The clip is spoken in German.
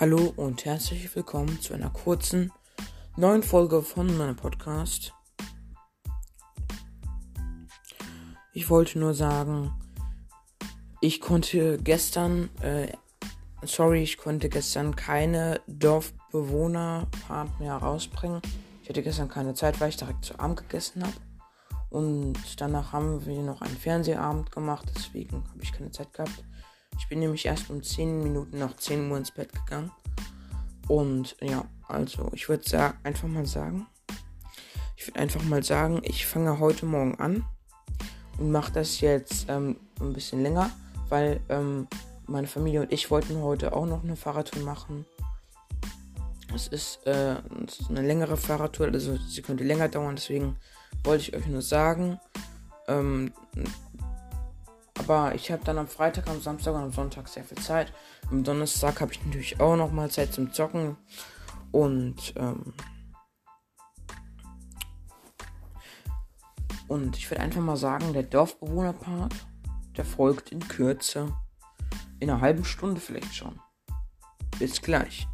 Hallo und herzlich willkommen zu einer kurzen neuen Folge von meinem Podcast. Ich wollte nur sagen, ich konnte gestern, äh, sorry, ich konnte gestern keine Dorfbewohner-Part mehr rausbringen. Ich hatte gestern keine Zeit, weil ich direkt zu Abend gegessen habe. Und danach haben wir noch einen Fernsehabend gemacht, deswegen habe ich keine Zeit gehabt. Ich bin nämlich erst um 10 Minuten nach 10 Uhr ins Bett gegangen. Und ja, also ich würde sagen, einfach mal sagen. Ich würde einfach mal sagen, ich fange heute Morgen an und mache das jetzt ähm, ein bisschen länger, weil ähm, meine Familie und ich wollten heute auch noch eine Fahrradtour machen. Es ist, äh, es ist eine längere Fahrradtour, also sie könnte länger dauern, deswegen wollte ich euch nur sagen. Ähm, aber ich habe dann am Freitag, am Samstag und am Sonntag sehr viel Zeit. Am Donnerstag habe ich natürlich auch noch mal Zeit zum Zocken. Und, ähm, und ich würde einfach mal sagen, der Dorfbewohner-Part, der folgt in Kürze. In einer halben Stunde vielleicht schon. Bis gleich.